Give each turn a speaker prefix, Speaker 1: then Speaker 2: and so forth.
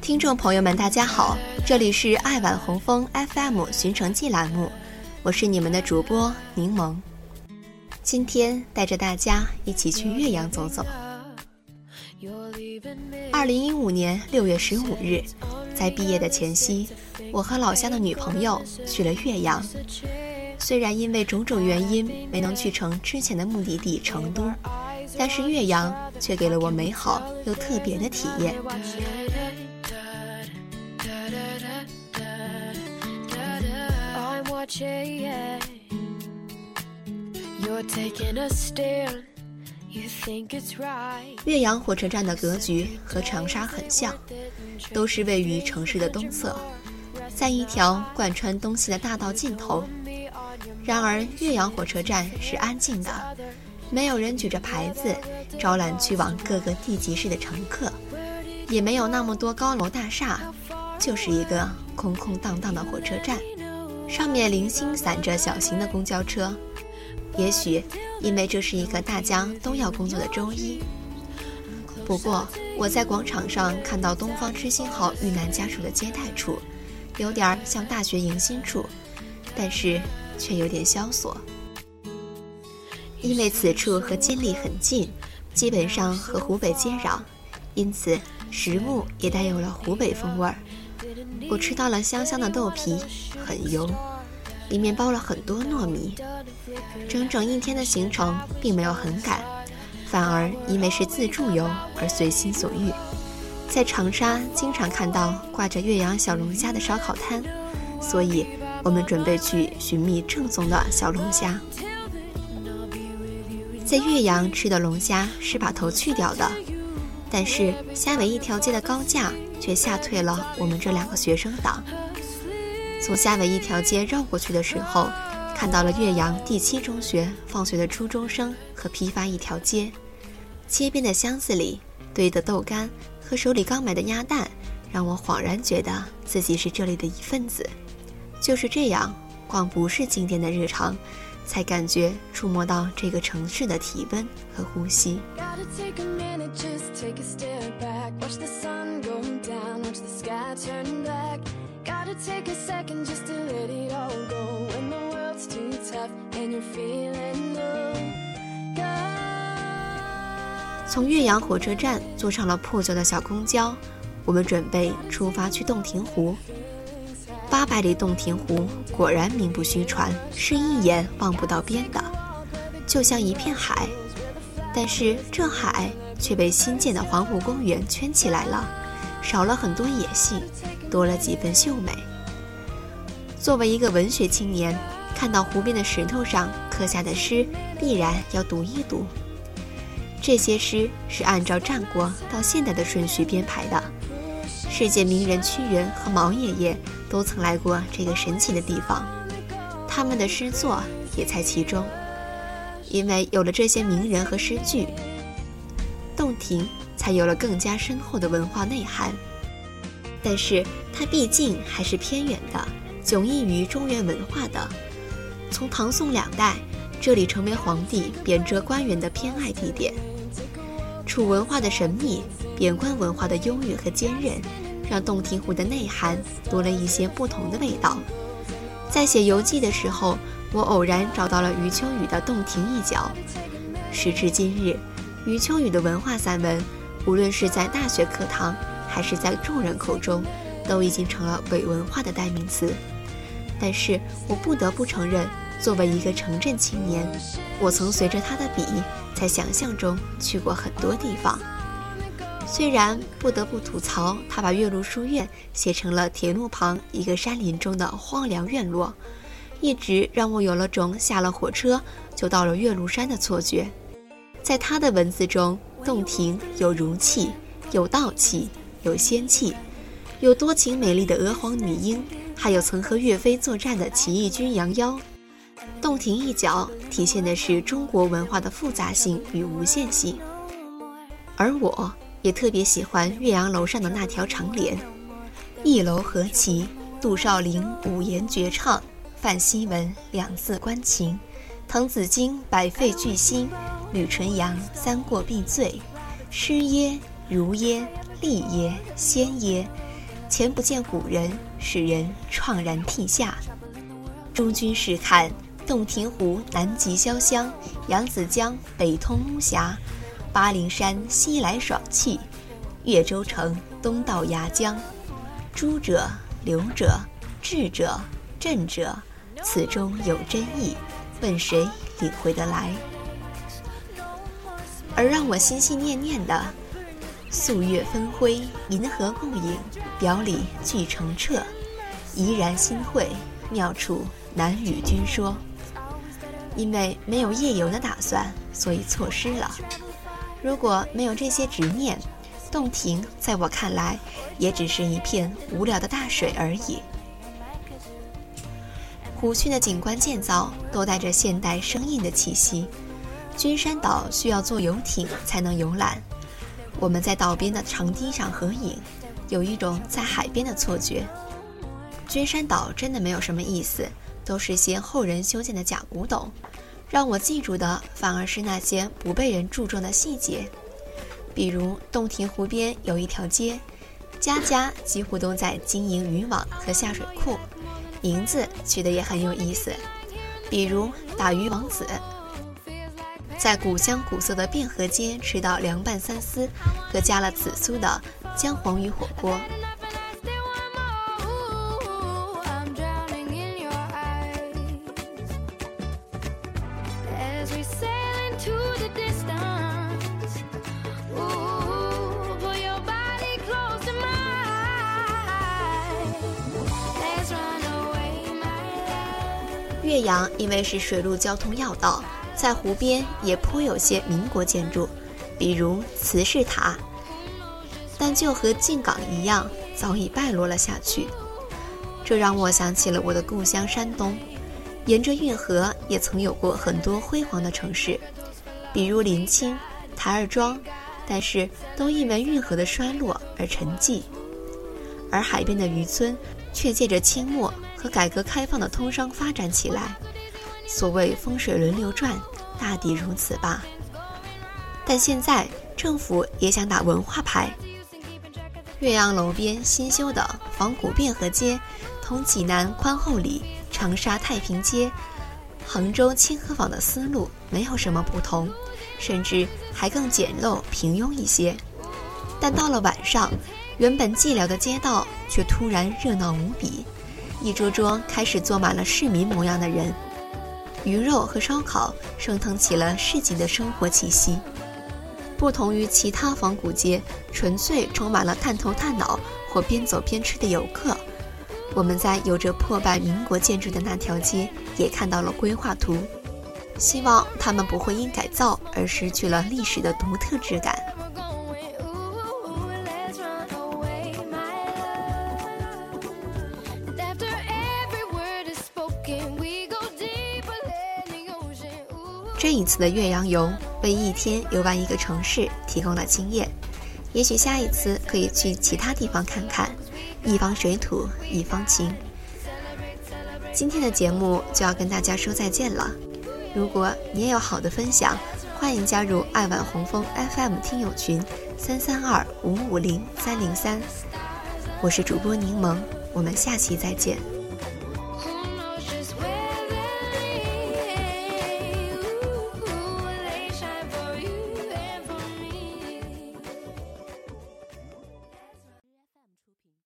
Speaker 1: 听众朋友们，大家好，这里是爱晚红枫 FM 寻城记栏目，我是你们的主播柠檬，今天带着大家一起去岳阳走走。二零一五年六月十五日，在毕业的前夕，我和老乡的女朋友去了岳阳。虽然因为种种原因没能去成之前的目的地成都，但是岳阳却给了我美好又特别的体验。岳阳火车站的格局和长沙很像，都是位于城市的东侧，在一条贯穿东西的大道尽头。然而，岳阳火车站是安静的，没有人举着牌子招揽去往各个地级市的乘客，也没有那么多高楼大厦，就是一个空空荡荡的火车站。上面零星散着小型的公交车，也许因为这是一个大家都要工作的周一。不过我在广场上看到东方之星号遇难家属的接待处，有点像大学迎新处，但是却有点萧索。因为此处和金利很近，基本上和湖北接壤，因此食物也带有了湖北风味儿。我吃到了香香的豆皮，很油，里面包了很多糯米。整整一天的行程并没有很赶，反而因为是自助游而随心所欲。在长沙经常看到挂着岳阳小龙虾的烧烤摊，所以我们准备去寻觅正宗的小龙虾。在岳阳吃的龙虾是把头去掉的，但是虾尾一条街的高价。却吓退了我们这两个学生党。从虾尾一条街绕过去的时候，看到了岳阳第七中学放学的初中生和批发一条街。街边的箱子里堆的豆干和手里刚买的鸭蛋，让我恍然觉得自己是这里的一份子。就是这样，逛不是经典的日常，才感觉触摸到这个城市的体温和呼吸。从岳阳火车站坐上了破旧的小公交，我们准备出发去洞庭湖。八百里洞庭湖果然名不虚传，是一眼望不到边的，就像一片海。但是这海却被新建的黄湖公园圈起来了，少了很多野性，多了几分秀美。作为一个文学青年，看到湖边的石头上刻下的诗，必然要读一读。这些诗是按照战国到现代的顺序编排的。世界名人屈原和毛爷爷都曾来过这个神奇的地方，他们的诗作也在其中。因为有了这些名人和诗句，洞庭才有了更加深厚的文化内涵。但是它毕竟还是偏远的，迥异于中原文化的。从唐宋两代，这里成为皇帝贬谪官员的偏爱地点。楚文化的神秘，贬官文化的忧郁和坚韧，让洞庭湖的内涵多了一些不同的味道。在写游记的时候，我偶然找到了余秋雨的《洞庭一角》。时至今日，余秋雨的文化散文，无论是在大学课堂，还是在众人口中，都已经成了伪文化的代名词。但是我不得不承认。作为一个城镇青年，我曾随着他的笔，在想象中去过很多地方。虽然不得不吐槽，他把岳麓书院写成了铁路旁一个山林中的荒凉院落，一直让我有了种下了火车就到了岳麓山的错觉。在他的文字中，洞庭有儒气，有道气，有仙气，有多情美丽的娥皇女英，还有曾和岳飞作战的起义军杨妖。洞庭一角体现的是中国文化的复杂性与无限性，而我也特别喜欢岳阳楼上的那条长联：“一楼何其，杜少陵五言绝唱，范希文两字关情，滕子京百废俱兴，吕纯阳三过必醉。诗耶，儒耶，礼耶，仙耶。前不见古人，使人怆然涕下。诸君试看，洞庭湖南极潇湘，扬子江北通巫峡，巴陵山西来爽气，越州城东到牙江。诸者，流者，智者，镇者，此中有真意。问谁领会得来？而让我心心念念的“素月分辉，银河共影，表里俱澄澈”，怡然心会，妙处难与君说。因为没有夜游的打算，所以错失了。如果没有这些执念，洞庭在我看来也只是一片无聊的大水而已。湖区的景观建造都带着现代生硬的气息。君山岛需要坐游艇才能游览。我们在岛边的长堤上合影，有一种在海边的错觉。君山岛真的没有什么意思，都是些后人修建的假古董。让我记住的反而是那些不被人注重的细节，比如洞庭湖边有一条街，家家几乎都在经营渔网和下水库。名字取得也很有意思，比如打鱼王子，在古香古色的汴河街吃到凉拌三丝和加了紫苏的姜黄鱼火锅。岳阳因为是水陆交通要道，在湖边也颇有些民国建筑，比如慈氏塔，但就和靖港一样，早已败落了下去。这让我想起了我的故乡山东，沿着运河也曾有过很多辉煌的城市，比如临清、台儿庄，但是都因为运河的衰落而沉寂。而海边的渔村，却借着清末。和改革开放的通商发展起来，所谓风水轮流转，大抵如此吧。但现在政府也想打文化牌。岳阳楼边新修的仿古汴河街，同济南宽厚里、长沙太平街、杭州清河坊的思路没有什么不同，甚至还更简陋平庸一些。但到了晚上，原本寂寥的街道却突然热闹无比。一桌桌开始坐满了市民模样的人，鱼肉和烧烤升腾起了市井的生活气息。不同于其他仿古街，纯粹充满了探头探脑或边走边吃的游客。我们在有着破败民国建筑的那条街也看到了规划图，希望他们不会因改造而失去了历史的独特质感。这一次的岳阳游，为一天游玩一个城市提供了经验。也许下一次可以去其他地方看看，一方水土一方情。今天的节目就要跟大家说再见了。如果你也有好的分享，欢迎加入爱晚红枫 FM 听友群三三二五五零三零三。我是主播柠檬，我们下期再见。